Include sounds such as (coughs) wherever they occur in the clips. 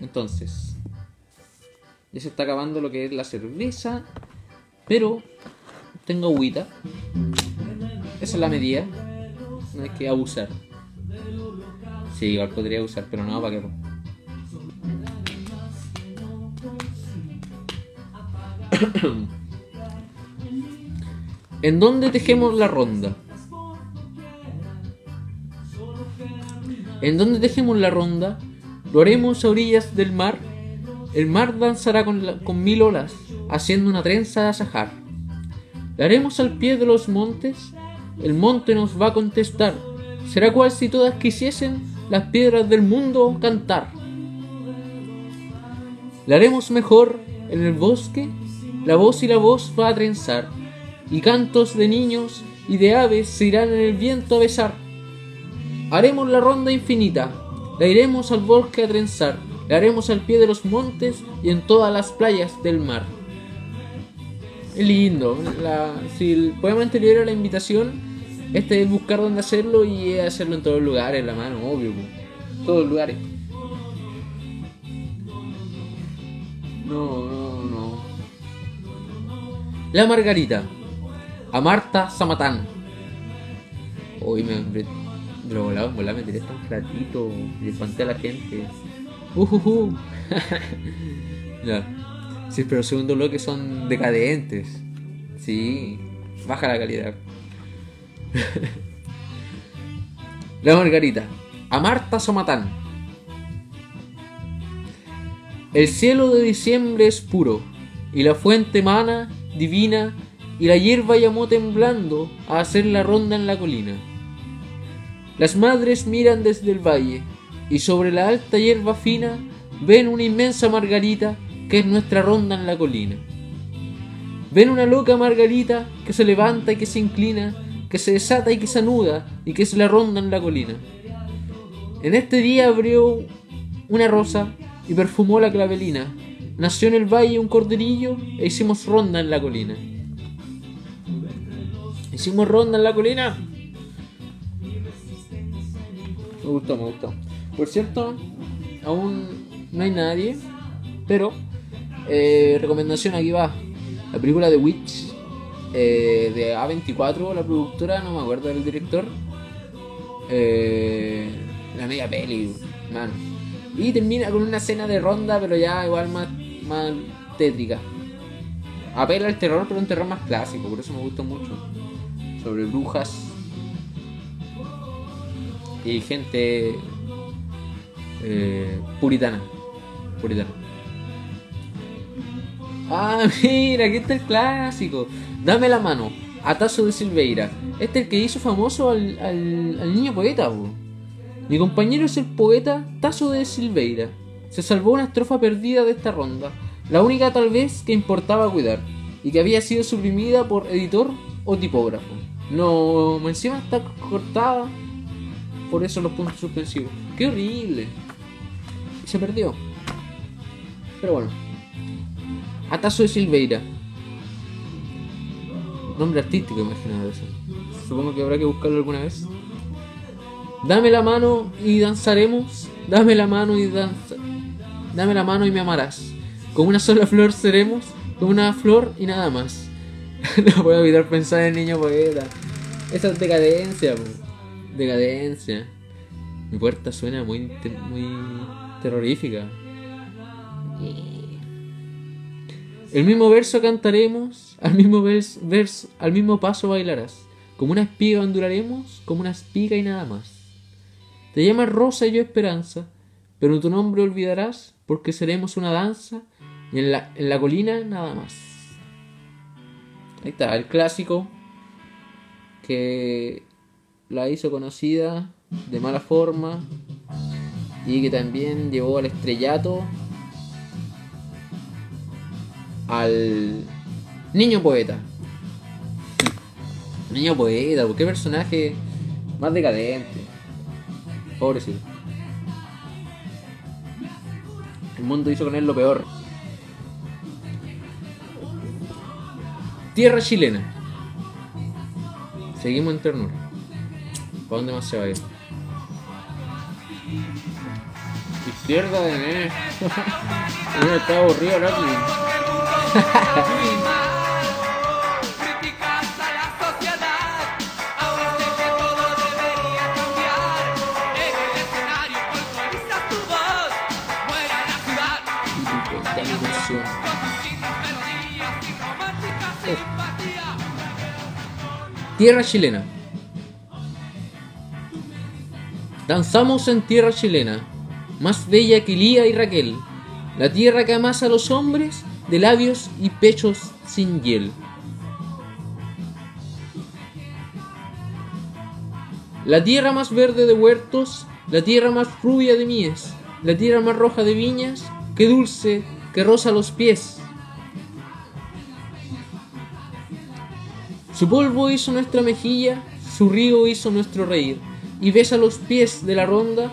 Entonces, ya se está acabando lo que es la cerveza, pero tengo agüita. Esa es la medida. No hay que abusar. Sí, igual podría usar, pero no, ¿para qué? (coughs) ¿En dónde tejemos la ronda? ¿En dónde tejemos la ronda? Lo haremos a orillas del mar. El mar danzará con, mil olas, haciendo una trenza de azajar. La haremos al pie de los montes. El monte nos va a contestar. Será cual si todas quisiesen las piedras del mundo cantar. La haremos mejor en el bosque. La voz y la voz va a trenzar. Y cantos de niños y de aves se irán en el viento a besar. Haremos la ronda infinita, la iremos al bosque a trenzar, la haremos al pie de los montes y en todas las playas del mar. Es lindo, la, si el poema anterior era la invitación, este es buscar dónde hacerlo y hacerlo en todos los lugares, la mano, obvio, todos los lugares. No, no, no. La Margarita, a Marta Samatán. Hoy me, lo volaba, volaba, me tiré un platito y espanté a la gente. Ujujú. (laughs) ya. Sí, pero el segundo bloque son decadentes. Sí, baja la calidad. (laughs) la Margarita. A Marta Somatán. El cielo de diciembre es puro, y la fuente mana, divina, y la hierba llamó temblando a hacer la ronda en la colina. Las madres miran desde el valle, y sobre la alta hierba fina ven una inmensa margarita que es nuestra ronda en la colina. Ven una loca margarita que se levanta y que se inclina, que se desata y que se anuda y que es la ronda en la colina. En este día abrió una rosa y perfumó la clavelina. Nació en el valle un corderillo e hicimos ronda en la colina. Hicimos ronda en la colina. Me gustó, me gustó. Por cierto, aún no hay nadie, pero eh, recomendación aquí va. La película de Witch eh, de A24, la productora, no me acuerdo del director. Eh, la media peli, mano. Y termina con una escena de ronda, pero ya igual más, más tétrica. Apela al terror, pero un terror más clásico, por eso me gusta mucho. Sobre brujas y gente eh, puritana. Puritana. Ah, (laughs) mira, aquí está el clásico. Dame la mano. Atazo de Silveira. Este es el que hizo famoso al, al, niño poeta. po. Mi compañero es el poeta Tazo de Silveira. Se salvó una estrofa perdida de esta ronda. La única tal vez que importaba cuidar. Y que había sido suprimida por editor o tipógrafo. No, encima está cortada. Por eso los puntos suspensivos. ¡Qué horrible! Se perdió. Pero bueno. Atazo de Silveira. Nombre artístico, imagino eso. Supongo que habrá que buscarlo alguna vez. Dame la mano y danzaremos. Dame la mano y danza. Dame la mano y me amarás. Con una sola flor seremos. Con una flor y nada más. (laughs) no puedo evitar pensar en el niño poeta. Esa es decadencia, po. Decadencia. Mi puerta suena muy, muy terrorífica. El mismo verso cantaremos, al mismo vers- verso, al mismo paso bailarás. Como una espiga onduraremos, como una espiga y nada más. Te llamas Rosa y yo Esperanza, pero tu nombre olvidarás, porque seremos una danza y en la, en la colina nada más. Ahí está, el clásico que la hizo conocida de mala forma y que también llevó al estrellato al niño poeta. Niño poeta, qué personaje más decadente. Pobrecito. El mundo hizo con él lo peor. Tierra chilena. Seguimos en ternura. ¿Para dónde más se va a ir? Izquierda de mí. Mira, (laughs) está aburrido el. (laughs) Tierra chilena. Danzamos en tierra chilena, más bella que Lía y Raquel, la tierra que amasa a los hombres de labios y pechos sin hiel. La tierra más verde de huertos, la tierra más rubia de mies, la tierra más roja de viñas, que dulce, que roza los pies. Su polvo hizo nuestra mejilla, su río hizo nuestro reír, y besa los pies de la ronda,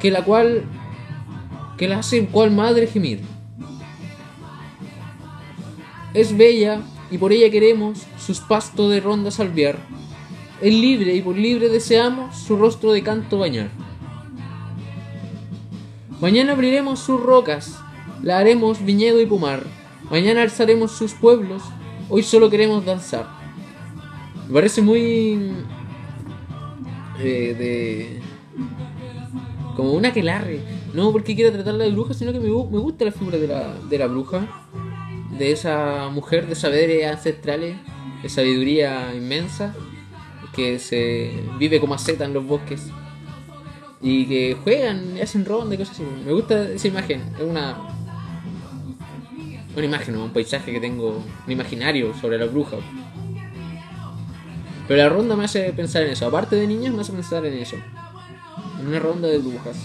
que la cual que la hace cual madre gemir. Es bella y por ella queremos sus pastos de ronda salviar. Es libre y por libre deseamos su rostro de canto bañar. Mañana abriremos sus rocas, la haremos viñedo y pomar. Mañana alzaremos sus pueblos, hoy solo queremos danzar. Me parece muy. Eh, de. como una aquelarre. No porque quiera tratarla de bruja, sino que me, me gusta la figura de la, de la bruja. De esa mujer de saberes ancestrales, de sabiduría inmensa, que se vive como aceta en los bosques. Y que juegan hacen ronda y cosas así. Me gusta esa imagen. Es una. Una imagen, un paisaje que tengo. Un imaginario sobre la bruja. Pero la ronda me hace pensar en eso. Aparte de niños, me hace pensar en eso. En una ronda de brujas.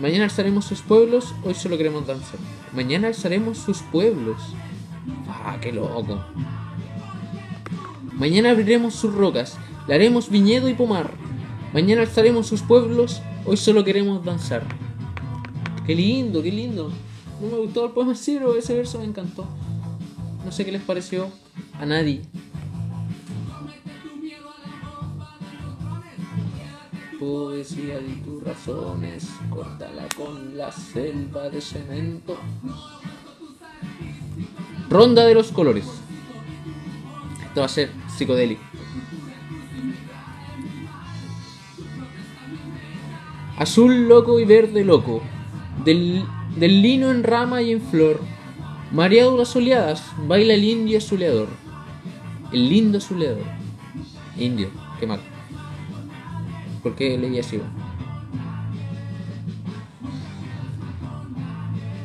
Mañana alzaremos sus pueblos, hoy solo queremos danzar. Mañana alzaremos sus pueblos. Ah, qué loco. Mañana abriremos sus rocas, le haremos viñedo y pomar. Mañana alzaremos sus pueblos, hoy solo queremos danzar. Qué lindo, qué lindo. No me gustó el poema sí, ese verso me encantó. No sé qué les pareció a nadie. Poesía de tus razones, córtala con la selva de cemento. Ronda de los colores. Esto va a ser psicodélico. Azul loco y verde loco, del, del lino en rama y en flor, mareado las oleadas, baila el indio azuleador. El lindo azuleador. Indio, qué mal. ¿Por qué leí así?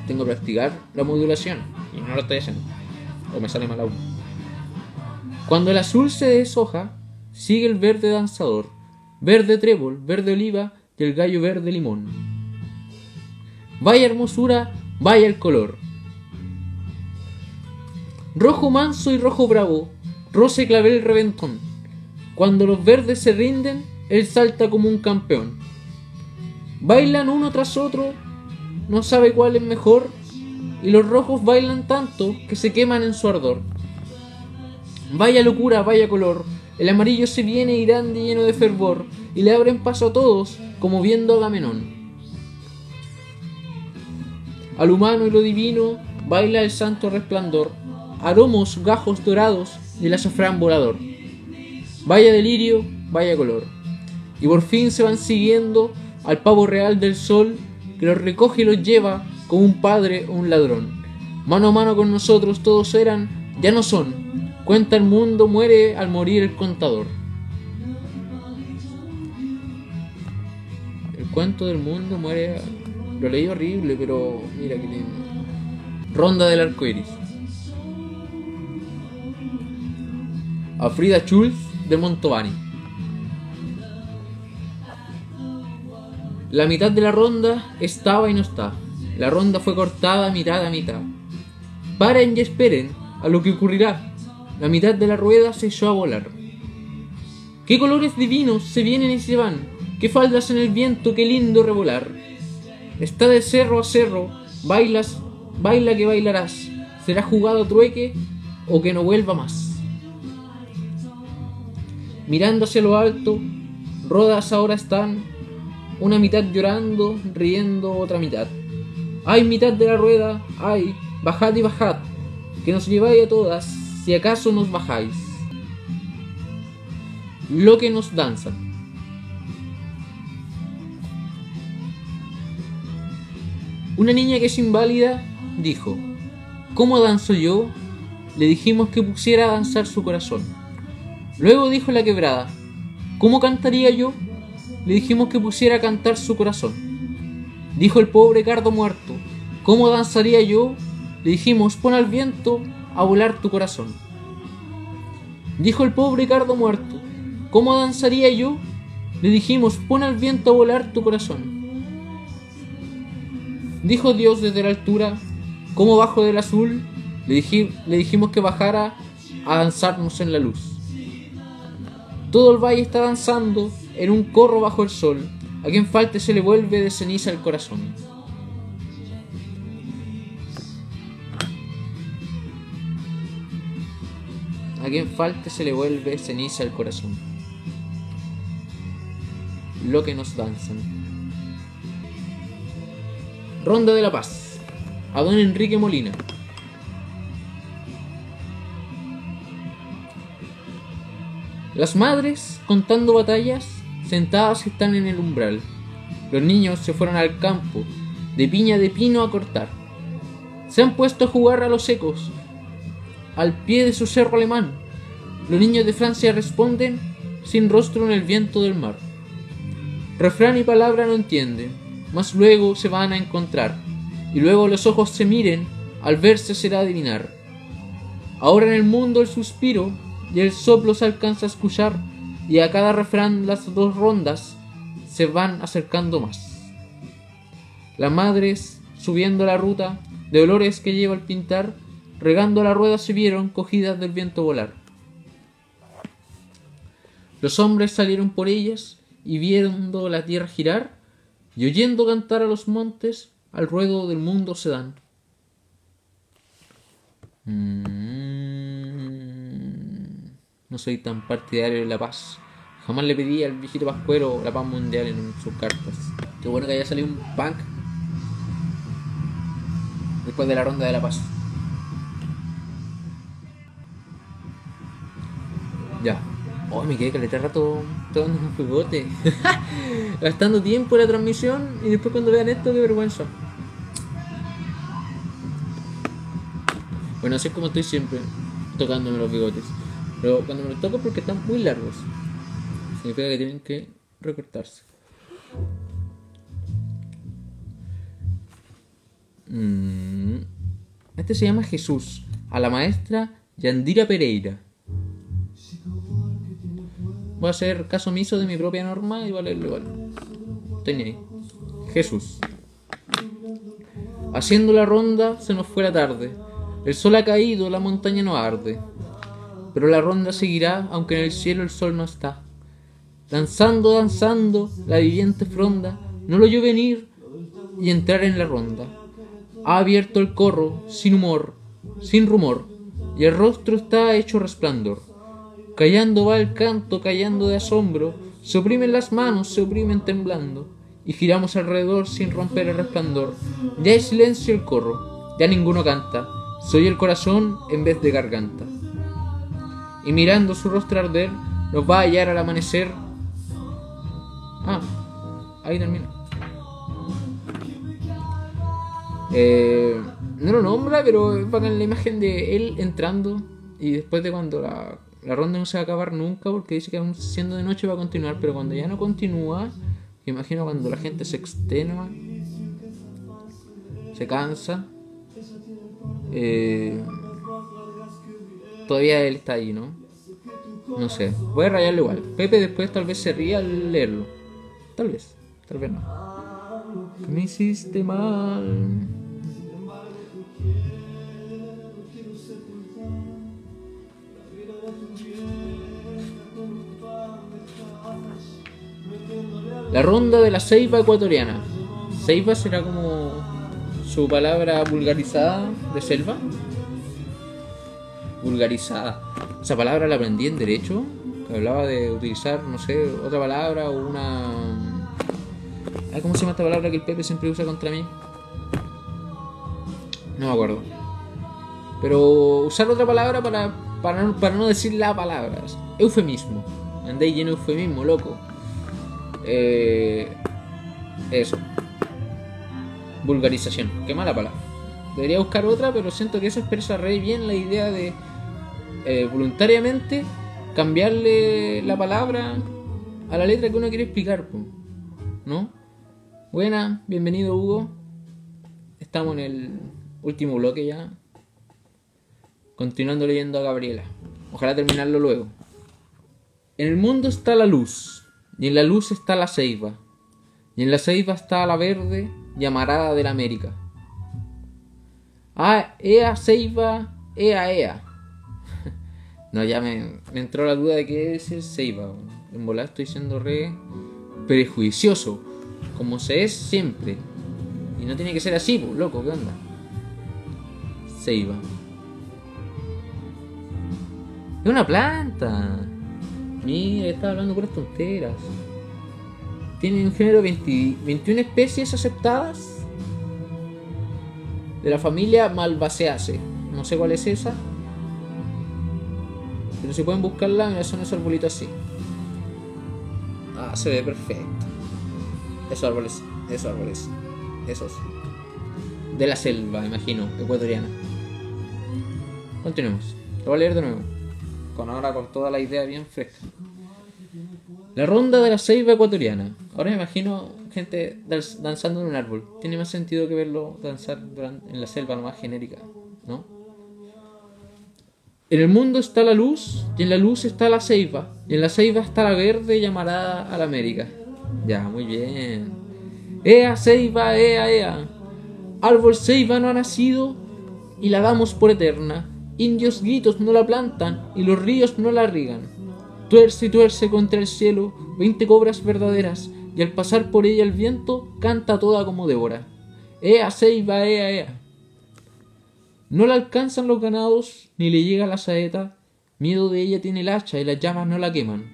Tengo que practicar la modulación y no lo estoy haciendo. O me sale mal aún. Cuando el azul se deshoja, sigue el verde danzador, verde trébol, verde oliva y el gallo verde limón. Vaya hermosura, vaya el color. Rojo manso y rojo bravo, y clavel reventón. Cuando los verdes se rinden, él salta como un campeón. Bailan uno tras otro, no sabe cuál es mejor, y los rojos bailan tanto que se queman en su ardor. Vaya locura, vaya color, el amarillo se viene grande y lleno de fervor, y le abren paso a todos, como viendo a Agamenón. Al humano y lo divino baila el santo resplandor, aromos gajos dorados del azafrán volador. Vaya delirio, vaya color. Y por fin se van siguiendo al pavo real del sol que los recoge y los lleva como un padre o un ladrón. Mano a mano con nosotros todos eran, ya no son. Cuenta el mundo, muere al morir el contador. El cuento del mundo muere. Lo leí horrible, pero mira que lindo. Ronda del arco iris. A Frida Schulz de Montovani. La mitad de la ronda estaba y no está. La ronda fue cortada mitad a mitad. Paren y esperen a lo que ocurrirá. La mitad de la rueda se echó a volar. Qué colores divinos se vienen y se van. Qué faldas en el viento, qué lindo revolar. Está de cerro a cerro, bailas, baila que bailarás. Será jugado trueque o que no vuelva más. Mirando hacia lo alto, Rodas ahora están una mitad llorando, riendo otra mitad. ¡Ay, mitad de la rueda! ¡Ay! ¡Bajad y bajad! Que nos lleváis a todas, si acaso nos bajáis. Lo que nos danza. Una niña que es inválida dijo, ¿Cómo danzo yo? Le dijimos que pusiera a danzar su corazón. Luego dijo la quebrada, ¿Cómo cantaría yo? Le dijimos que pusiera a cantar su corazón. Dijo el pobre cardo muerto, ¿cómo danzaría yo? Le dijimos, pon al viento a volar tu corazón. Dijo el pobre cardo muerto, ¿cómo danzaría yo? Le dijimos, pon al viento a volar tu corazón. Dijo Dios desde la altura, ¿cómo bajo del azul? Le, le dijimos que bajara a danzarnos en la luz. Todo el valle está danzando en un corro bajo el sol. A quien falte se le vuelve de ceniza el corazón. A quien falte se le vuelve ceniza el corazón. Lo que nos danzan. Ronda de la Paz. A don Enrique Molina. Las madres, contando batallas, sentadas están en el umbral. Los niños se fueron al campo, de piña de pino a cortar. Se han puesto a jugar a los ecos, al pie de su cerro alemán. Los niños de Francia responden sin rostro en el viento del mar. Refrán y palabra no entienden, mas luego se van a encontrar, y luego los ojos se miren, al verse será adivinar. Ahora en el mundo el suspiro y el soplo se alcanza a escuchar, y a cada refrán las dos rondas se van acercando más. Las madres, subiendo la ruta de olores que lleva el pintar, regando la rueda se vieron cogidas del viento volar. Los hombres salieron por ellas y viendo la tierra girar, y oyendo cantar a los montes, al ruedo del mundo se dan. Mm, No soy tan partidario de la paz. Jamás le pedí al viejito Pascuero la paz mundial en sus cartas. Qué bueno que haya salido un punk después de la ronda de la paz. Ya. Oh, me quedé caleta rato tomando un jugote. (laughs) Gastando tiempo en la transmisión y después cuando vean esto, qué vergüenza. Bueno, así es como estoy siempre tocándome los bigotes. Pero cuando me los toco porque están muy largos. Significa que tienen que recortarse. Mm. Este se llama Jesús, a la maestra Yandira Pereira. Voy a hacer caso omiso de mi propia norma y voy a igual. Ni ahí. Jesús. Haciendo la ronda se nos fue la tarde. El sol ha caído, la montaña no arde. Pero la ronda seguirá, aunque en el cielo el sol no está. Danzando, danzando, la viviente fronda no lo oyó venir y entrar en la ronda. Ha abierto el corro, sin humor, sin rumor, y el rostro está hecho resplandor. Callando va el canto, callando de asombro, se oprimen las manos, se oprimen temblando, y giramos alrededor sin romper el resplandor. Ya hay silencio el corro, ya ninguno canta, soy el corazón en vez de garganta. Y mirando su rostro arder, nos va a hallar al amanecer. Ah, ahí termina. Eh, no lo nombra, pero es bacán la imagen de él entrando y después de cuando la, la ronda no se va a acabar nunca porque dice que siendo de noche va a continuar, pero cuando ya no continúa, me imagino cuando la gente se extenua, se cansa, eh, todavía él está ahí, ¿no? No sé, voy a rayarlo igual. Pepe después tal vez se ría al leerlo. Tal vez, tal vez no. Me hiciste mal. La ronda de la ceiba ecuatoriana. Ceiba será como su palabra vulgarizada de selva. Vulgarizada. Esa palabra la aprendí en derecho que hablaba de utilizar, no sé, otra palabra o una. ¿Cómo se llama esta palabra que el Pepe siempre usa contra mí? No me acuerdo. Pero usar otra palabra para, para, no, para no decir la palabra. Eufemismo. Andé lleno de eufemismo, loco. Eh, eso. Vulgarización. Qué mala palabra. Debería buscar otra, pero siento que eso expresa re bien la idea de eh, voluntariamente cambiarle la palabra a la letra que uno quiere explicar. ¿No? Buena, bienvenido Hugo. Estamos en el último bloque ya. Continuando leyendo a Gabriela. Ojalá terminarlo luego. En el mundo está la luz, y en la luz está la ceiba, y en la ceiba está la verde llamarada de la América. Ah, ea ceiba, ea ea. No, ya me, me entró la duda de qué es el ceiba. En volar estoy siendo re prejuicioso, como se es siempre. Y no tiene que ser así, pues, loco, ¿qué onda? Ceiba. Es una planta. Mira, estaba hablando puras tonteras. Tiene un género 20 21 especies aceptadas de la familia Malvaceaceae. No sé cuál es esa. Pero si pueden buscarla, son esos arbolitos así. Ah, se ve perfecto. Esos árboles, esos árboles, esos. De la selva, imagino, ecuatoriana. Continuemos. Lo voy a leer de nuevo. Con ahora con toda la idea bien fresca. La ronda de la ceiba ecuatoriana. Ahora me imagino gente danzando en un árbol. Tiene más sentido que verlo danzar en la selva más genérica, ¿no? En el mundo está la luz, y en la luz está la ceiba, y en la ceiba está la verde llamarada a la América. Ya, muy bien. Ea ceiba, ea, ea. Árbol ceiba no ha nacido, y la damos por eterna. Indios gritos no la plantan, y los ríos no la riegan. Tuerce y tuerce contra el cielo veinte cobras verdaderas, y al pasar por ella el viento canta toda como Débora. Ea ceiba, ea, ea. No la alcanzan los ganados, ni le llega la saeta. Miedo de ella tiene el hacha y las llamas no la queman.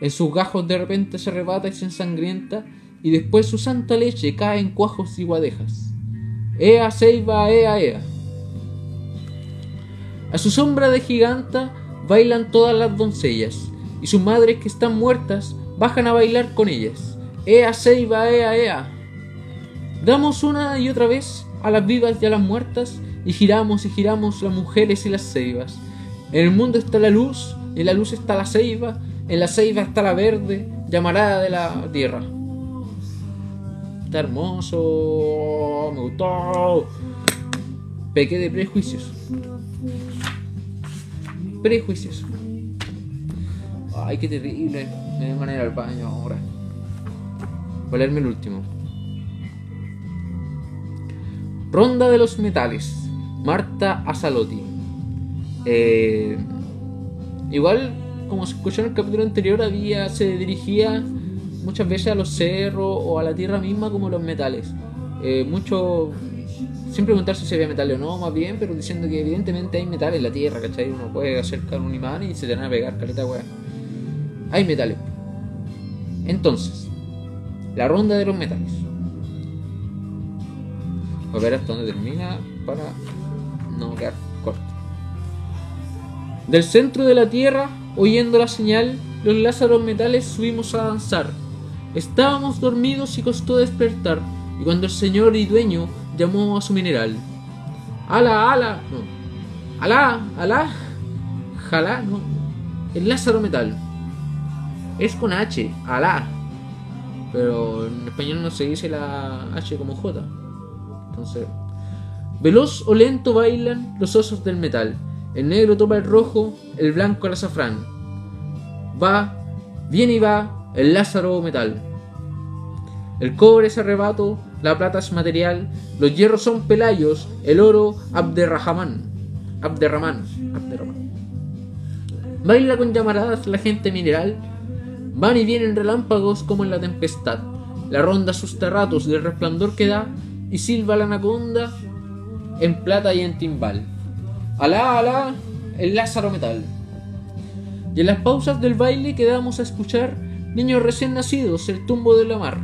En sus gajos de repente se arrebata y se ensangrienta, y después su santa leche cae en cuajos y guadejas. Ea ceiba, ea, ea. A su sombra de giganta bailan todas las doncellas, y sus madres que están muertas bajan a bailar con ellas. Ea ceiba, ea, ea. Damos una y otra vez a las vivas y a las muertas, y giramos y giramos las mujeres y las ceibas. En el mundo está la luz, en la luz está la ceiba, en la ceiba está la verde, llamarada de la tierra. Está hermoso, me gustó. Pequé de prejuicios. Prejuicios. Ay, qué terrible. Me da manera al baño ahora. Voy a leerme el último. Ronda de los metales. Marta Asalotti. Eh, igual, como se escuchó en el capítulo anterior, había, se dirigía muchas veces a los cerros o a la tierra misma como los metales. Eh, mucho, sin preguntar si había metal o no, más bien, pero diciendo que evidentemente hay metal en la tierra, ¿cachai? Uno puede acercar un imán y se te van a pegar, caleta weá. Hay metales. Entonces, la ronda de los metales. A ver hasta dónde termina para no quedar corto. Del centro de la tierra, oyendo la señal, los lázaros metales subimos a danzar. Estábamos dormidos y costó despertar, y cuando el señor y dueño llamó a su mineral. ¡Ala, ala! No. ¡Alá, alá! ¡Jalá! No. El lázaro metal. Es con H, alá. Pero en español no se dice la H como J. Entonces, veloz o lento bailan los osos del metal. El negro toma el rojo, el blanco el azafrán. Va, viene y va el Lázaro metal. El cobre es arrebato, la plata es material, los hierros son pelayos, el oro Abderrahman. Abderrahman. Abderrahman. Baila con llamaradas la gente mineral, van y vienen relámpagos como en la tempestad. La ronda sus terratos del resplandor que da y silba la anaconda en plata y en timbal. Alá, alá, el Lázaro metal. Y en las pausas del baile quedamos a escuchar niños recién nacidos, el tumbo de la mar.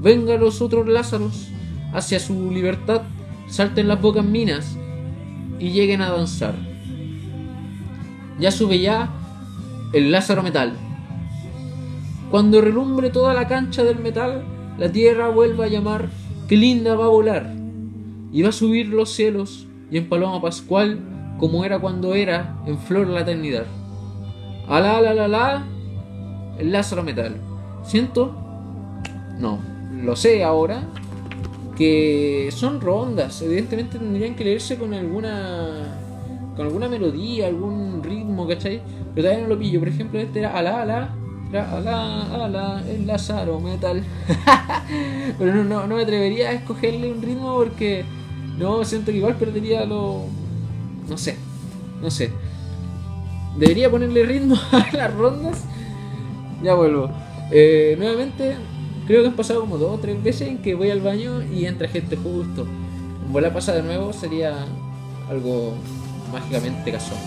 Vengan los otros Lázaros hacia su libertad, salten las bocas minas y lleguen a danzar. Ya sube ya el Lázaro Metal. Cuando relumbre toda la cancha del metal, la tierra vuelve a llamar, que linda va a volar. Y va a subir los cielos y en paloma pascual, como era cuando era, en flor la eternidad. Alá, la, la, la, el Lázaro Metal. Siento, no, lo sé ahora, que son rondas. Evidentemente tendrían que leerse con alguna con alguna melodía, algún ritmo, ¿cachai? Pero todavía no lo pillo. Por ejemplo, este era ala, ala, era ala, ala, el Lázaro Metal. (laughs) Pero no, no, no me atrevería a escogerle un ritmo porque no siento que igual perdería lo. No sé, no sé. Debería ponerle ritmo (laughs) a las rondas. Ya vuelvo. Eh, nuevamente, creo que han pasado como dos o tres veces en que voy al baño y entra gente justo. Vuelva a pasar de nuevo sería algo mágicamente casual.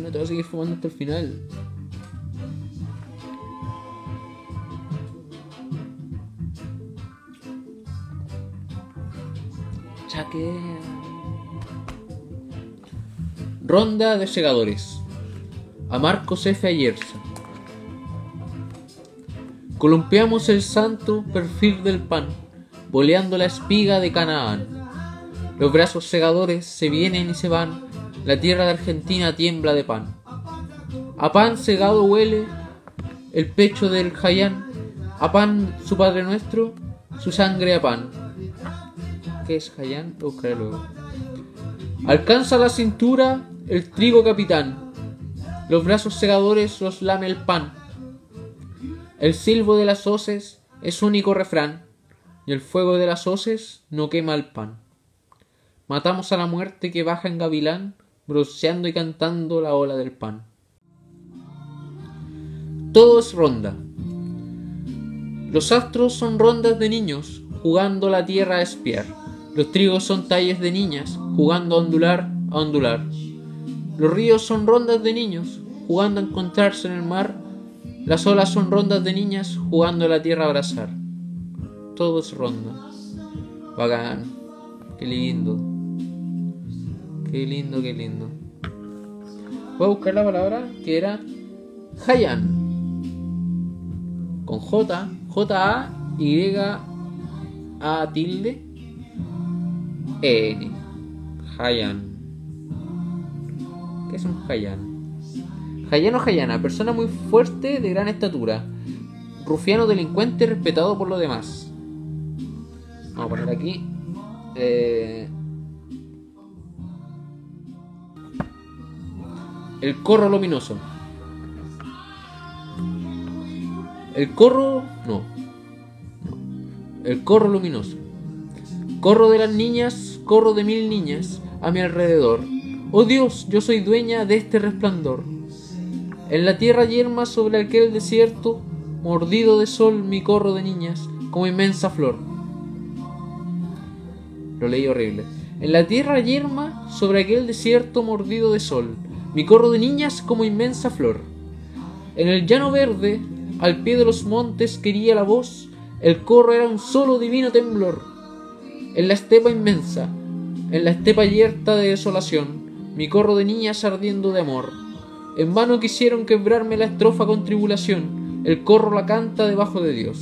No te voy a seguir fumando hasta el final. Chaquea. Ronda de segadores. A Marcos F. Ayerza. Columpiamos el santo perfil del pan, boleando la espiga de Canaán. Los brazos segadores se vienen y se van, la tierra de Argentina tiembla de pan. A pan segado huele el pecho del Jayán, a pan su Padre Nuestro, su sangre a pan. ¿Qué es Jayán? Buscaré. Alcanza la cintura el trigo capitán, los brazos segadores los lame el pan. El silbo de las hoces es único refrán, y el fuego de las hoces no quema el pan. Matamos a la muerte que baja en gavilán, bronceando y cantando la ola del pan. Todo es ronda. Los astros son rondas de niños, jugando la tierra a espiar. Los trigos son talles de niñas, jugando a ondular, a ondular. Los ríos son rondas de niños, jugando a encontrarse en el mar. Las olas son rondas de niñas, jugando a la tierra a abrazar. Todo es ronda. Bacán. Qué lindo. Qué lindo, qué lindo. Voy a buscar la palabra que era Hayan. Con J, J-A, Y, A tilde, N. Hayan. ¿Qué es un Hayan? Hayan o Hayana, persona muy fuerte de gran estatura. Rufiano delincuente respetado por los demás. Vamos a poner aquí. eh, El corro luminoso. El corro. No. El corro luminoso. Corro de las niñas, corro de mil niñas a mi alrededor. Oh Dios, yo soy dueña de este resplandor. En la tierra yerma sobre aquel desierto, mordido de sol mi corro de niñas, como inmensa flor. Lo leí horrible. En la tierra yerma sobre aquel desierto mordido de sol, mi corro de niñas como inmensa flor. En el llano verde, al pie de los montes quería la voz, el corro era un solo divino temblor. En la estepa inmensa, en la estepa yerta de desolación, mi corro de niñas ardiendo de amor. En vano quisieron quebrarme la estrofa con tribulación, el corro la canta debajo de Dios.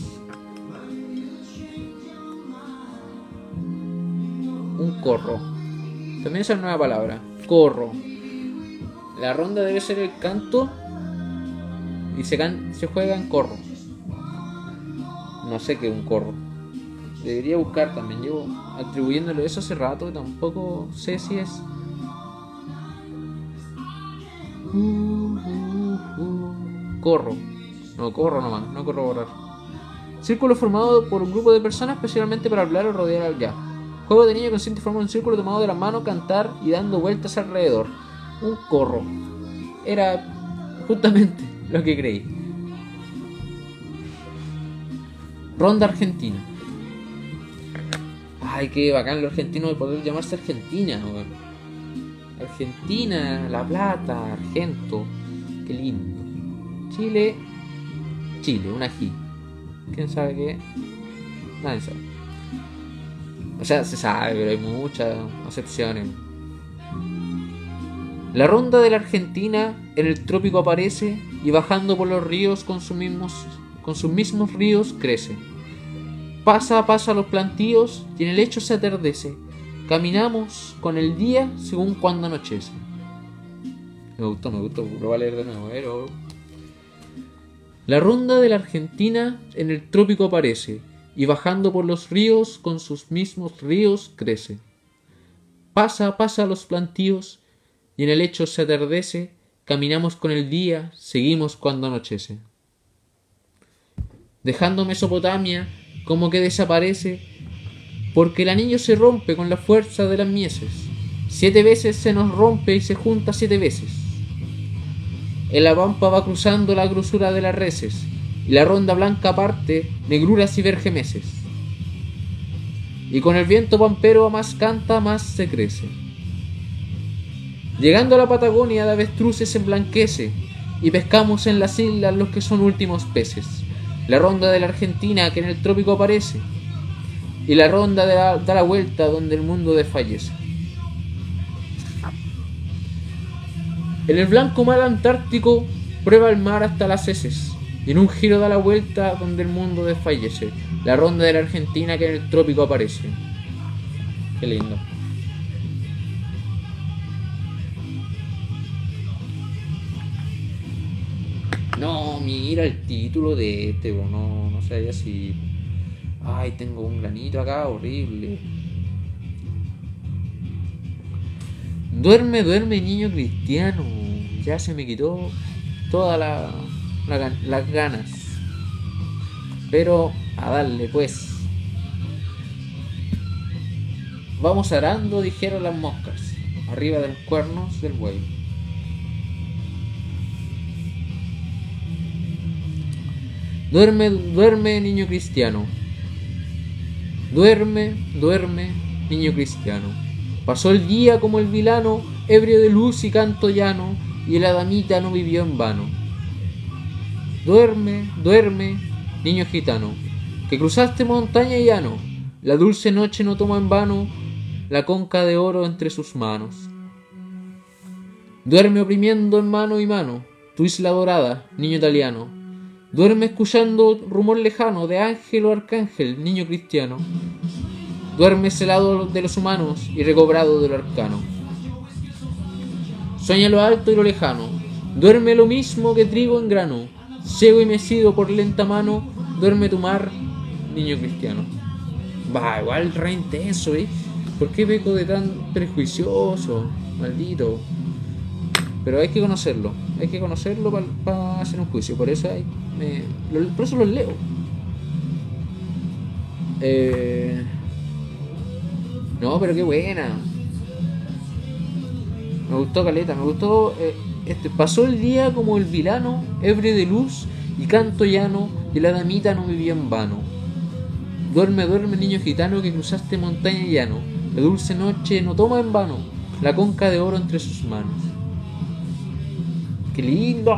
Un corro. También esa nueva palabra. Corro. La ronda debe ser el canto y se, can- se juega en corro. No sé qué es un corro. Debería buscar también. Llevo atribuyéndole eso hace rato tampoco sé si es. Corro. No, corro nomás, no corroborar. Círculo formado por un grupo de personas especialmente para hablar o rodear al ya. Juego de niño consiste en un círculo tomado de la mano, cantar y dando vueltas alrededor. Un corro. Era justamente (laughs) lo que creí. Ronda Argentina. Ay, qué bacán lo argentino de poder llamarse Argentina. Argentina, La Plata, Argento. Qué lindo. Chile. Chile, un ají. ¿Quién sabe qué? Nadie sabe. O sea, se sabe, pero hay muchas excepciones. La ronda de la Argentina en el trópico aparece y bajando por los ríos con, sus mismos, ríos crece. Pasa a pasa los plantíos y en el lecho se atardece. Caminamos con el día según cuando anochece. Me gustó, me gustó, lo voy a leer de nuevo, pero... La ronda de la Argentina en el trópico aparece y bajando por los ríos con sus mismos ríos crece. Pasa a pasa los plantíos y en el lecho se atardece, caminamos con el día, seguimos cuando anochece. Dejando Mesopotamia como que desaparece, porque el anillo se rompe con la fuerza de las mieses. Siete veces se nos rompe y se junta siete veces. En la pampa va cruzando la grosura de las reses, y la ronda blanca parte, negruras y vergemeses. Y con el viento pampero más canta, más se crece. Llegando a la Patagonia de avestruces se emblanquece, y pescamos en las islas los que son últimos peces. La ronda de la Argentina que en el trópico aparece, y la ronda de la- da la vuelta donde el mundo desfallece. En el blanco mar antártico prueba el mar hasta las heces, y en un giro da la vuelta donde el mundo desfallece. La ronda de la Argentina que en el trópico aparece. Qué lindo. No, mira el título de este, bo, no, no sé si. Ay, tengo un granito acá, horrible. Duerme, duerme, niño cristiano. Ya se me quitó todas la, la las ganas. Pero a darle, pues. Vamos arando, dijeron las moscas, arriba de los cuernos del buey. Duerme, duerme, niño cristiano. Duerme, duerme, niño cristiano. Pasó el día como el vilano, ebrio de luz y canto llano, y la damita no vivió en vano. Duerme, duerme, niño gitano, que cruzaste montaña y llano, la dulce noche no toma en vano la conca de oro entre sus manos. Duerme oprimiendo en mano y mano tu isla dorada, niño italiano. Duerme escuchando rumor lejano de ángel o arcángel, niño cristiano. Duerme celado de los humanos y recobrado de lo arcano. Sueña lo alto y lo lejano. Duerme lo mismo que trigo en grano. Ciego y mecido por lenta mano, duerme tu mar, niño cristiano. Va, igual re intenso, ¿eh? ¿Por qué peco de tan prejuicioso? Maldito. Pero hay que conocerlo. Hay que conocerlo para hacer un juicio. Por eso hay, me- por eso los leo. Eh, no, pero qué buena. Me gustó Caleta, me gustó. eh, este, pasó el día como el vilano, ebrio de luz y canto llano, y la damita no vivía en vano. Duerme, duerme, niño gitano, que cruzaste montaña y llano. La dulce noche no toma en vano la conca de oro entre sus manos. ¡Qué lindo!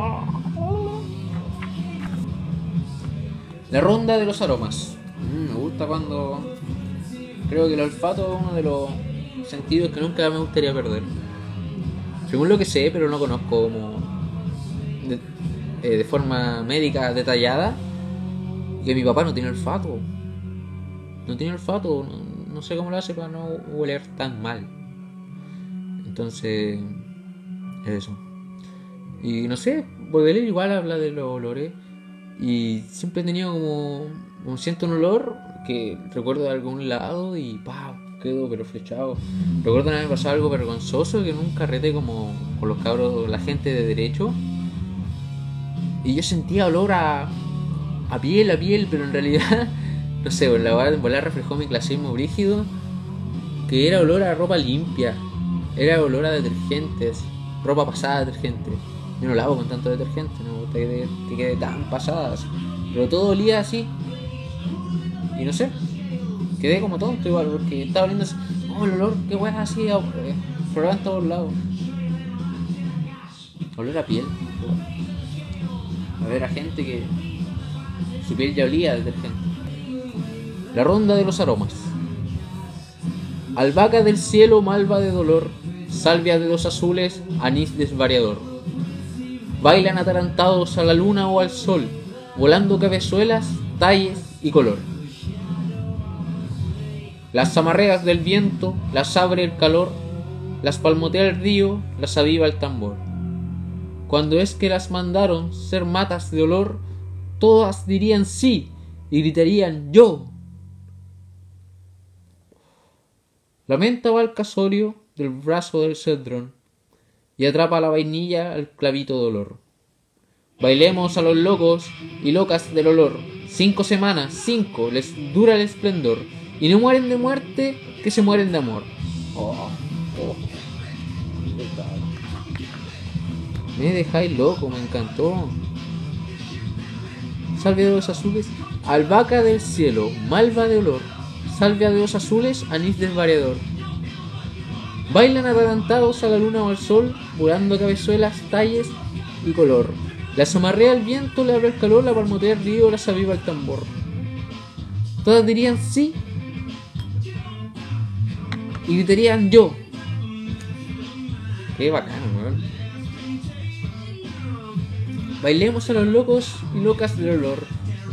La ronda de los aromas. Mm, me gusta cuando. Creo que el olfato es uno de los sentidos que nunca me gustaría perder. Según lo que sé, pero no conozco como. de, eh, de forma médica detallada, que mi papá no tiene olfato. No tiene olfato, no, no sé cómo lo hace para no oler tan mal. Entonces, eso. Y no sé, Baudelaire igual habla de los olores. Y siempre he tenido como. como siento un olor que recuerdo de algún lado y pa, quedo pero flechado. Recuerdo una vez pasó algo vergonzoso que en un carrete como con los cabros, la gente de derecho. Y yo sentía olor a. a piel, a piel, pero en realidad. (laughs) No sé, la verdad reflejó mi clasismo brígido. Que era olor a ropa limpia. Era olor a detergentes. Ropa pasada detergente. Yo no lavo con tanto detergente, no me gusta que, quede- que quede tan pasadas. Pero todo olía así. Y no sé. Quedé como tonto igual, porque estaba oliendo así. Oh, el olor, qué weá así, eh, floraba en todos lados. Olor a piel. A ver, a gente que su piel ya olía detergente. La ronda de los aromas. Albahaca del cielo, malva de dolor, salvia de dos azules, anís desvariador. Bailan atarantados a la luna o al sol, volando cabezuelas, talles y color. Las amarreas del viento, las abre el calor, las palmotea el río, las aviva el tambor. Cuando es que las mandaron ser matas de olor, todas dirían sí y gritarían yo. La menta va al casorio del brazo del cedrón y atrapa la vainilla al clavito dolor. Bailemos a los locos y locas del olor. Cinco semanas, cinco, les dura el esplendor. Y no mueren de muerte, que se mueren de amor. Oh, oh. Me dejáis loco, me encantó. Salvia de los azules, albahaca del cielo, malva de olor. Salvia de los azules, anís desvariador. Bailan atarantados a la luna o al sol, volando cabezuelas, talles y color. Las amarrea el viento, le abre el calor, la palmotea el río, las aviva el tambor. Todas dirían sí y gritarían yo. Qué bacano, weón. Bailemos a los locos y locas del olor.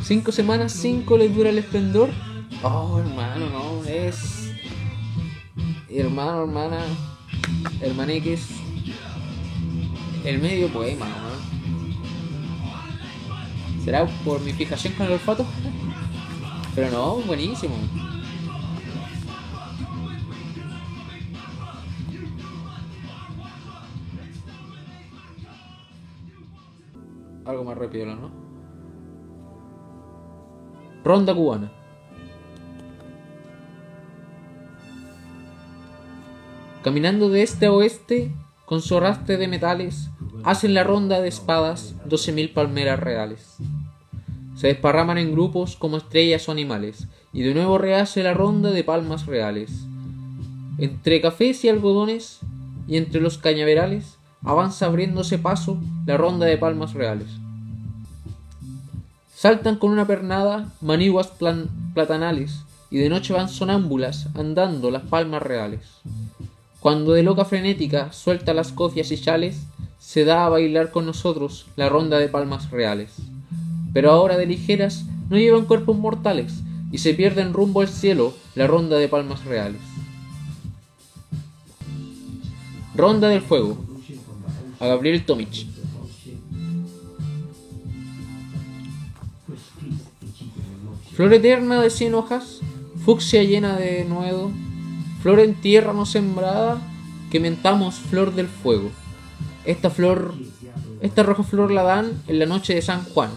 Cinco semanas, cinco les dura el esplendor. Oh, hermano, no, es. Hermano, hermana, hermaneques. El medio poema, ¿no? ¿Será por mi fijación con el olfato? Pero no, buenísimo. Algo más rápido, ¿no? Ronda cubana. Caminando de este a oeste, con su arrastre de metales, hacen la ronda de espadas doce mil palmeras reales. Se desparraman en grupos como estrellas o animales, y de nuevo rehace la ronda de palmas reales. Entre cafés y algodones, y entre los cañaverales, avanza abriéndose paso la ronda de palmas reales. Saltan con una pernada maniguas platanales, y de noche van sonámbulas andando las palmas reales. Cuando de loca frenética suelta las cofias y chales, se da a bailar con nosotros la ronda de palmas reales. Pero ahora de ligeras no llevan cuerpos mortales y se pierden rumbo al cielo la ronda de palmas reales. Ronda del fuego. A Gabriel Tomic. Flor eterna de cien hojas, fucsia llena de nuevo, flor en tierra no sembrada, que mentamos flor del fuego. Esta flor, esta roja flor la dan en la noche de San Juan.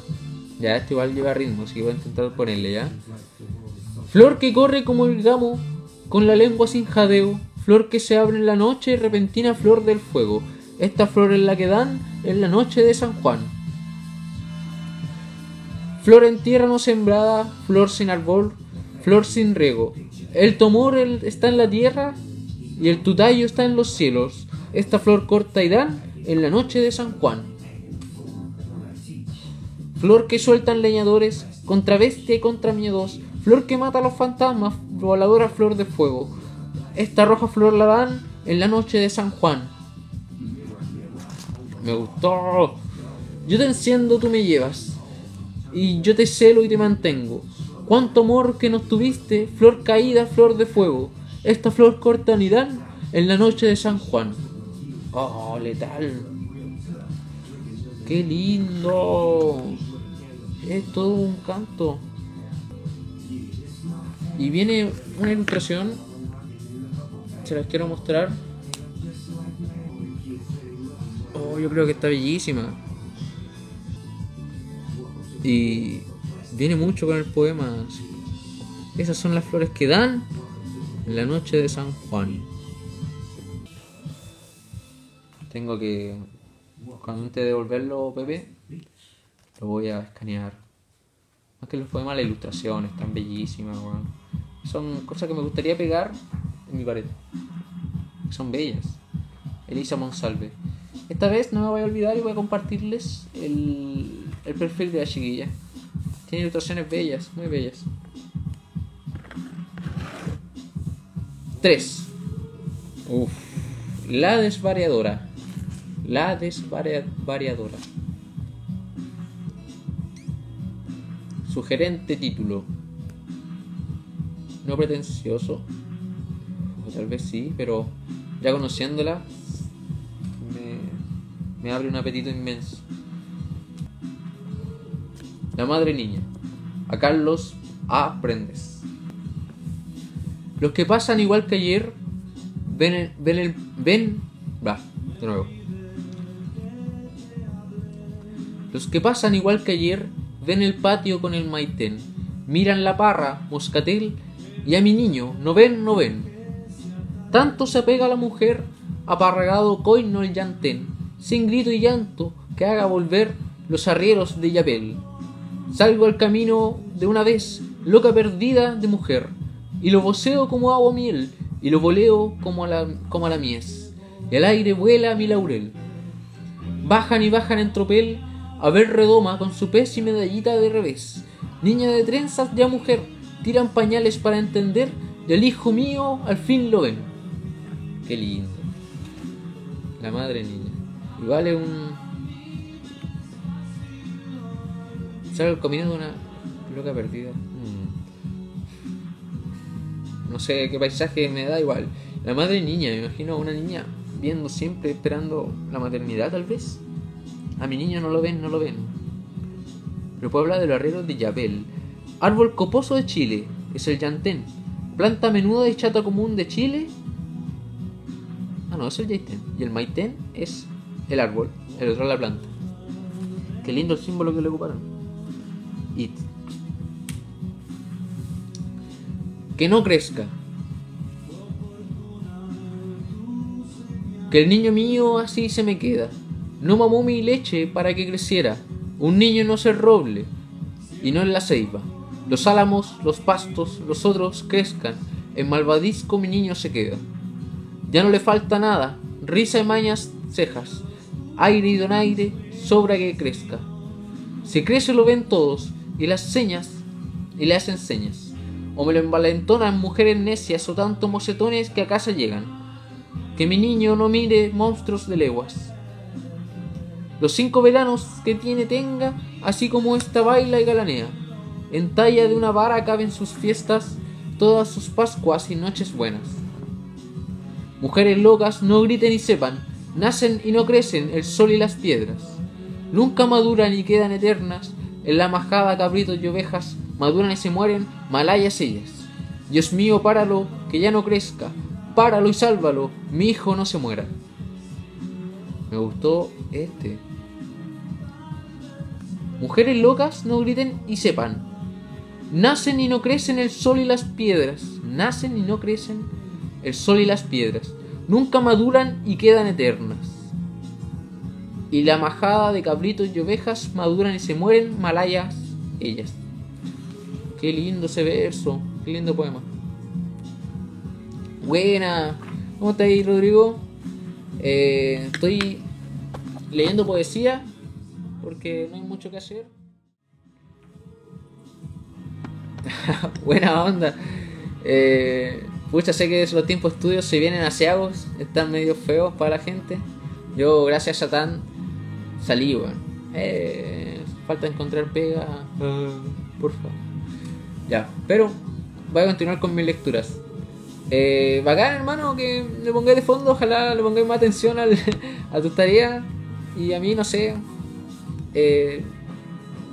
Ya, esto igual lleva ritmo, así que voy a intentar ponerle ya. Flor que corre como el gamo, con la lengua sin jadeo. Flor que se abre en la noche, repentina flor del fuego. Esta flor es la que dan en la noche de San Juan. Flor en tierra no sembrada, flor sin árbol, flor sin riego. El tomor está en la tierra y el tutayo está en los cielos. Esta flor corta y dan en la noche de San Juan. Flor que sueltan leñadores contra bestia y contra miedos. Flor que mata a los fantasmas, voladora flor de fuego. Esta roja flor la dan en la noche de San Juan. Me gustó. Yo te enciendo, tú me llevas. Y yo te celo y te mantengo. Cuánto amor que nos tuviste, flor caída, flor de fuego. Esta flor corta ni dan en la noche de San Juan. Oh, letal. ¡Qué lindo! Es todo un canto. Y viene una ilustración. Se las quiero mostrar. Oh, yo creo que está bellísima. Y viene mucho con el poema. Esas son las flores que dan en la noche de San Juan. Tengo que. Cuando antes de devolverlo, Pepe, lo voy a escanear. Más que los poemas, las ilustraciones están bellísimas, weón. Son cosas que me gustaría pegar en mi pared. Son bellas. Elisa Monsalve. Esta vez no me voy a olvidar y voy a compartirles el, el perfil de la chiquilla. Tiene ilustraciones bellas, muy bellas. 3. Uf. La desvariadora. La desvariadora. Sugerente título. No pretencioso. O tal vez sí, pero ya conociéndola me, me abre un apetito inmenso. La madre niña. A Carlos A. Prendes. Los que pasan igual que ayer ven el, ven el ven va de nuevo. Los que pasan igual que ayer ven el patio con el maitén, miran la parra, moscatel y a mi niño, no ven, no ven. Tanto se apega la mujer, aparragado coino el llantén, sin grito y llanto que haga volver los arrieros de Yapel. Salgo al camino de una vez, loca perdida de mujer, y lo voceo como agua miel, y lo voleo como a la, como a la mies. Y el aire vuela mi laurel. Bajan y bajan en tropel a ver redoma con su pez y medallita de revés. Niña de trenzas ya mujer, tiran pañales para entender, y hijo mío al fin lo ven. Qué lindo. La madre niña. Vale un. Sale el de una loca perdida. Mm. No sé qué paisaje me da igual. La madre niña, me imagino a una niña viendo siempre, esperando la maternidad tal vez. A mi niño no lo ven, no lo ven. Pero puedo hablar de los arrieros de Yabel. Árbol coposo de Chile, es el llantén. Planta menuda y chata común de Chile. Ah, no, es el yaitén. Y el maitén es el árbol, el otro la planta. Qué lindo el símbolo que le ocuparon. Que no crezca. Que el niño mío así se me queda. No mamó mi leche para que creciera. Un niño no se roble y no en la ceiba. Los álamos, los pastos, los otros crezcan. En malvadisco mi niño se queda. Ya no le falta nada. Risa y mañas cejas. Aire y donaire sobra que crezca. Si crece lo ven todos y las señas y le hacen señas. O me lo envalentonan mujeres necias o tanto mocetones que a casa llegan. Que mi niño no mire monstruos de leguas. Los cinco veranos que tiene tenga, así como esta baila y galanea. En talla de una vara caben sus fiestas, todas sus pascuas y noches buenas. Mujeres locas no griten y sepan, nacen y no crecen el sol y las piedras. Nunca maduran y quedan eternas, en la majada cabritos y ovejas, maduran y se mueren, malayas ellas. Dios mío, páralo, que ya no crezca, páralo y sálvalo, mi hijo no se muera. Me gustó este. Mujeres locas no griten y sepan. Nacen y no crecen el sol y las piedras. Nacen y no crecen el sol y las piedras. Nunca maduran y quedan eternas. Y la majada de cabritos y ovejas maduran y se mueren malayas ellas. Qué lindo ese verso. Qué lindo poema. Buena. ¿Cómo estás ahí, Rodrigo? Eh, estoy leyendo poesía porque no hay mucho que hacer. (laughs) Buena onda. Eh, pucha, sé que los tiempos de estudio se vienen asiagos, están medio feos para la gente. Yo, gracias a Tan, salí, weón. Eh, falta encontrar pega. por favor. Ya, pero voy a continuar con mis lecturas. Eh, bacán, hermano, que le pongáis de fondo. Ojalá le pongáis más atención al, (laughs) a tu tarea. Y a mí, no sé, eh,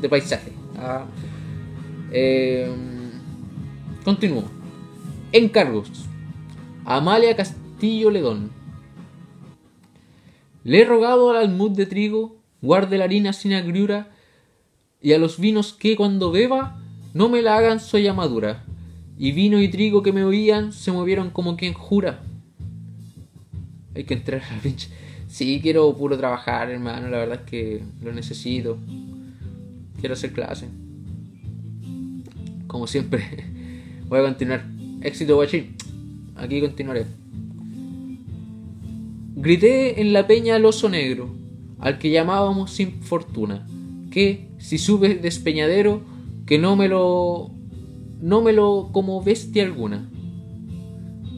de paisaje. Ah, eh, continúo. Encargos. Amalia Castillo Ledón. Le he rogado al almud de trigo, guarde la harina sin agriura, y a los vinos que cuando beba no me la hagan soya madura. Y vino y trigo que me oían se movieron como quien jura. Hay que entrar a la pinche. Sí, quiero puro trabajar, hermano. La verdad es que lo necesito. Quiero hacer clase. Como siempre. (laughs) Voy a continuar. Éxito, guachín. Aquí continuaré. Grité en la peña al oso negro, al que llamábamos sin fortuna, que, si sube despeñadero, que no me lo. no me lo como bestia alguna.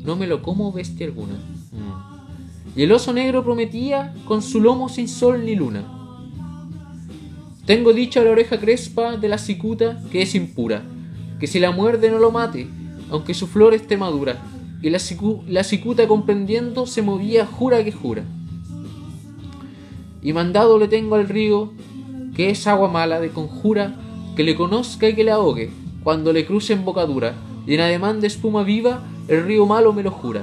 No me lo como bestia alguna. Mm. Y el oso negro prometía con su lomo sin sol ni luna. Tengo dicho a la oreja crespa de la cicuta que es impura, que si la muerde no lo mate, aunque su flor esté madura. Y la, cicu- la cicuta comprendiendo se movía jura que jura. Y mandado le tengo al río, que es agua mala de conjura, que le conozca y que le ahogue, cuando le cruce en bocadura, y en ademán de espuma viva, el río malo me lo jura.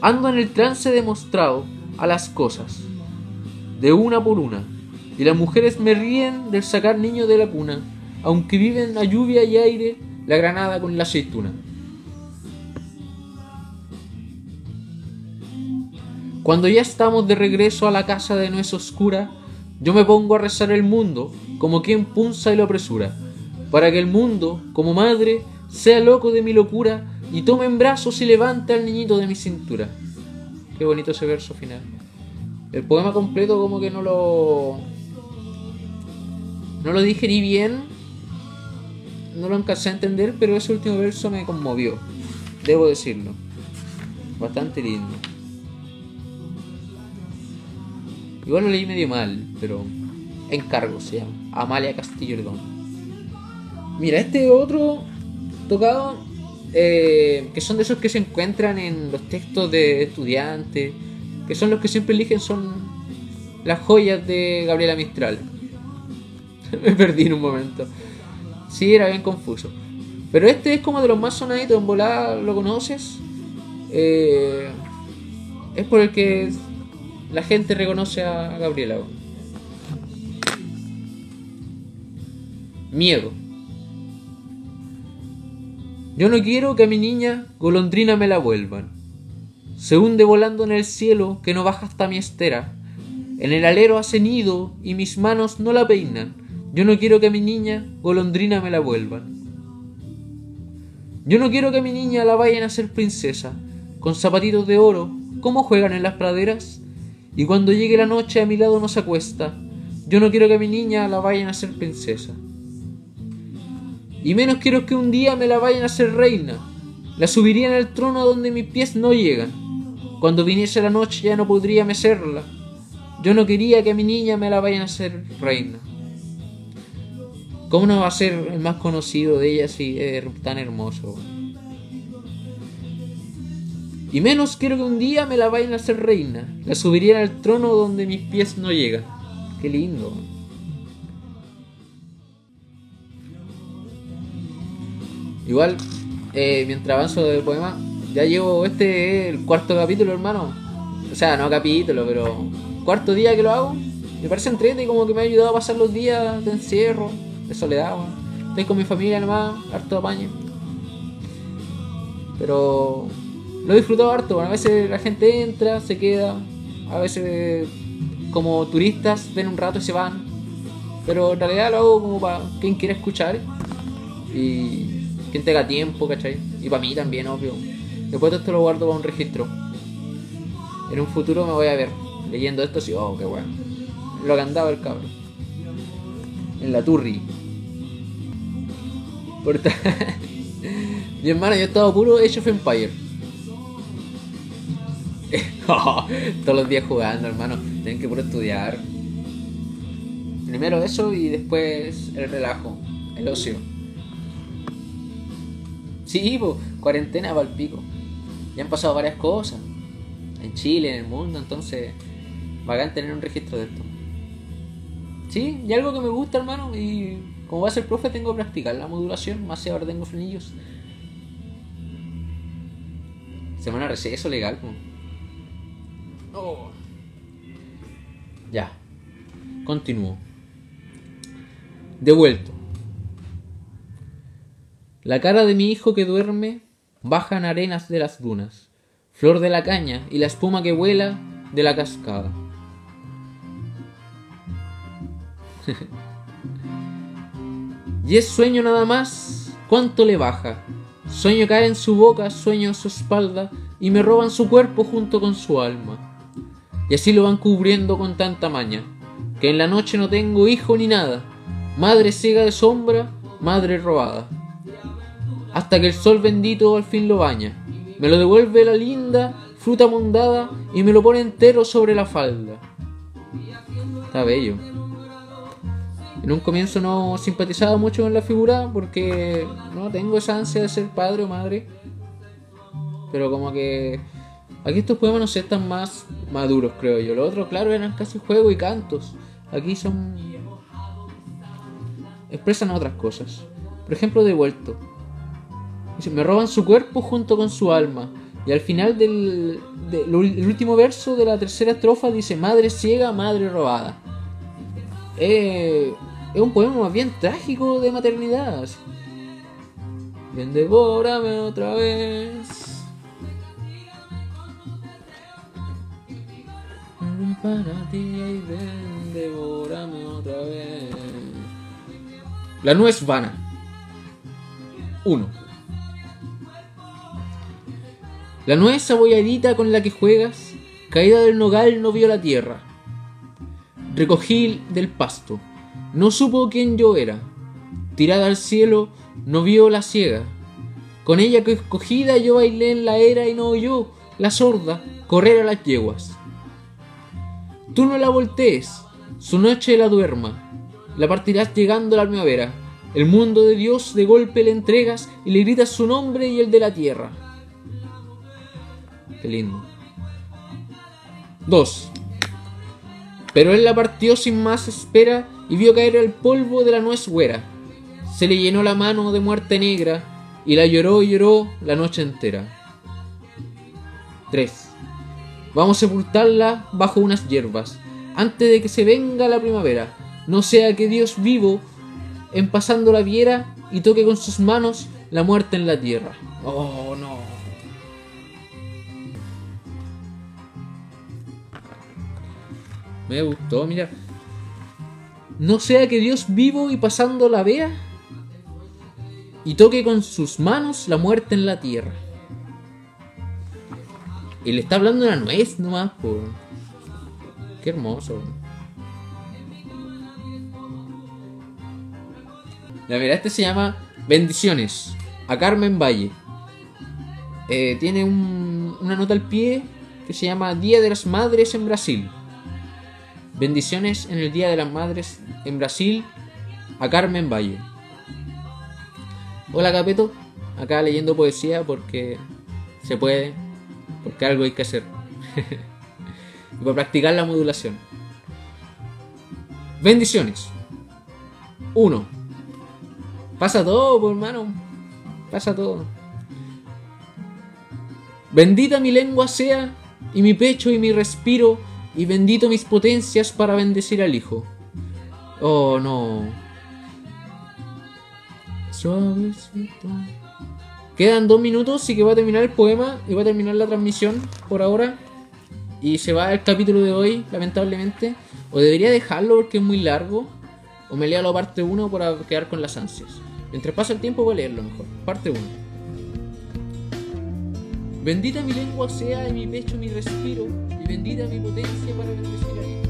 Ando en el trance demostrado a las cosas, de una por una, y las mujeres me ríen del sacar niños de la cuna, aunque viven a lluvia y aire la granada con la aceituna. Cuando ya estamos de regreso a la casa de nuez oscura, yo me pongo a rezar el mundo como quien punza y lo apresura, para que el mundo, como madre, sea loco de mi locura y tome en brazos y levante al niñito de mi cintura. Qué bonito ese verso final. El poema completo como que no lo... No lo digerí bien, no lo alcancé a entender, pero ese último verso me conmovió, debo decirlo. Bastante lindo. Igual lo leí medio mal, pero encargo se llama. Amalia Castillo Ledón. Mira, este otro tocado, eh, que son de esos que se encuentran en los textos de estudiantes, que son los que siempre eligen, son las joyas de Gabriela Mistral. (laughs) Me perdí en un momento. Sí, era bien confuso. Pero este es como de los más sonaditos, en volada lo conoces. Eh, es por el que la gente reconoce a Gabriela. Miedo. Yo no quiero que a mi niña golondrina me la vuelvan. Se hunde volando en el cielo que no baja hasta mi estera. En el alero hace nido y mis manos no la peinan. Yo no quiero que a mi niña golondrina me la vuelvan. Yo no quiero que a mi niña la vayan a hacer princesa, con zapatitos de oro, como juegan en las praderas, y cuando llegue la noche a mi lado no se acuesta. Yo no quiero que a mi niña la vayan a hacer princesa. Y menos quiero que un día me la vayan a hacer reina. La subiría en el trono donde mis pies no llegan. Cuando viniese la noche ya no podría mecerla. Yo no quería que a mi niña me la vayan a hacer reina. ¿Cómo no va a ser el más conocido de ella si es tan hermoso? Y menos quiero que un día me la vayan a hacer reina. La subiría al trono donde mis pies no llegan. Qué lindo. Igual, eh, mientras avanzo del poema, ya llevo este es el cuarto capítulo, hermano. O sea, no capítulo, pero cuarto día que lo hago. Me parece entrete y como que me ha ayudado a pasar los días de encierro, de soledad, weón. Estoy con mi familia nomás, harto apaño. Pero lo he disfrutado harto, bueno, a veces la gente entra, se queda, a veces como turistas ven un rato y se van. Pero en realidad lo hago como para quien quiera escuchar y quien tenga tiempo, ¿cachai? Y para mí también, obvio. Después de esto lo guardo para un registro. En un futuro me voy a ver leyendo esto así, oh, qué bueno. Lo que andaba el cabrón. En la turri. Por (laughs) Mi hermano, yo he estado puro Age of Empire. (laughs) Todos los días jugando, hermano. Tienen que puro estudiar. Primero eso y después el relajo, el ocio. Sí, pues, cuarentena para el pico. Ya han pasado varias cosas. En Chile, en el mundo, entonces. Bacán tener un registro de esto. Sí, y algo que me gusta, hermano, y como va a ser profe, tengo que practicar la modulación, más si ahora tengo frenillos. Semana receso legal, po. Oh. Ya. Continúo. Devuelto. La cara de mi hijo que duerme baja en arenas de las dunas, flor de la caña y la espuma que vuela de la cascada. (laughs) y es sueño nada más, ¿cuánto le baja? Sueño caer en su boca, sueño en su espalda y me roban su cuerpo junto con su alma. Y así lo van cubriendo con tanta maña, que en la noche no tengo hijo ni nada, madre ciega de sombra, madre robada. Hasta que el sol bendito al fin lo baña, me lo devuelve la linda fruta mondada y me lo pone entero sobre la falda. Está bello. En un comienzo no simpatizaba mucho con la figura porque no tengo esa ansia de ser padre o madre. Pero como que aquí estos poemas no sé, están más maduros, creo yo. Los otros, claro, eran casi juegos y cantos. Aquí son... expresan otras cosas. Por ejemplo, Devuelto. Dice, me roban su cuerpo junto con su alma. Y al final del de- lo- el último verso de la tercera estrofa dice, madre ciega, madre robada. Eh, es un poema más bien trágico de maternidad. Ven, devórame otra vez. Para ti y ven, otra vez. La nuez vana. 1. La nuez abolladita con la que juegas, caída del nogal no vio la tierra. Recogí del pasto, no supo quién yo era. Tirada al cielo, no vio la ciega. Con ella que escogida yo bailé en la era y no oyó la sorda correr a las yeguas. Tú no la voltees, su noche la duerma. La partirás llegando a la primavera. El mundo de Dios de golpe le entregas y le gritas su nombre y el de la tierra. Qué lindo. 2. Pero él la partió sin más espera y vio caer el polvo de la nuez güera. Se le llenó la mano de muerte negra y la lloró y lloró la noche entera. 3. Vamos a sepultarla bajo unas hierbas, antes de que se venga la primavera. No sea que Dios vivo, en pasando la viera y toque con sus manos la muerte en la tierra. Oh, no. Me gustó, mira. No sea que Dios vivo y pasando la vea y toque con sus manos la muerte en la tierra. Y le está hablando una nuez nomás, por. Qué hermoso. La verdad, este se llama Bendiciones. A Carmen Valle. Eh, tiene un- una nota al pie que se llama Día de las Madres en Brasil. Bendiciones en el Día de las Madres en Brasil a Carmen Valle. Hola Capeto, acá leyendo poesía porque se puede, porque algo hay que hacer. (laughs) y para practicar la modulación. Bendiciones. 1. Pasa todo, pues, hermano. Pasa todo. Bendita mi lengua sea, y mi pecho y mi respiro, y bendito mis potencias para bendecir al Hijo. Oh, no. Suavecito. Quedan dos minutos y que va a terminar el poema y va a terminar la transmisión por ahora. Y se va el capítulo de hoy, lamentablemente. O debería dejarlo porque es muy largo. O me leo la parte 1 para quedar con las ansias. Mientras pasa el tiempo voy a leerlo mejor. Parte 1. Bendita mi lengua sea y mi pecho mi respiro. Y bendita mi potencia para bendecir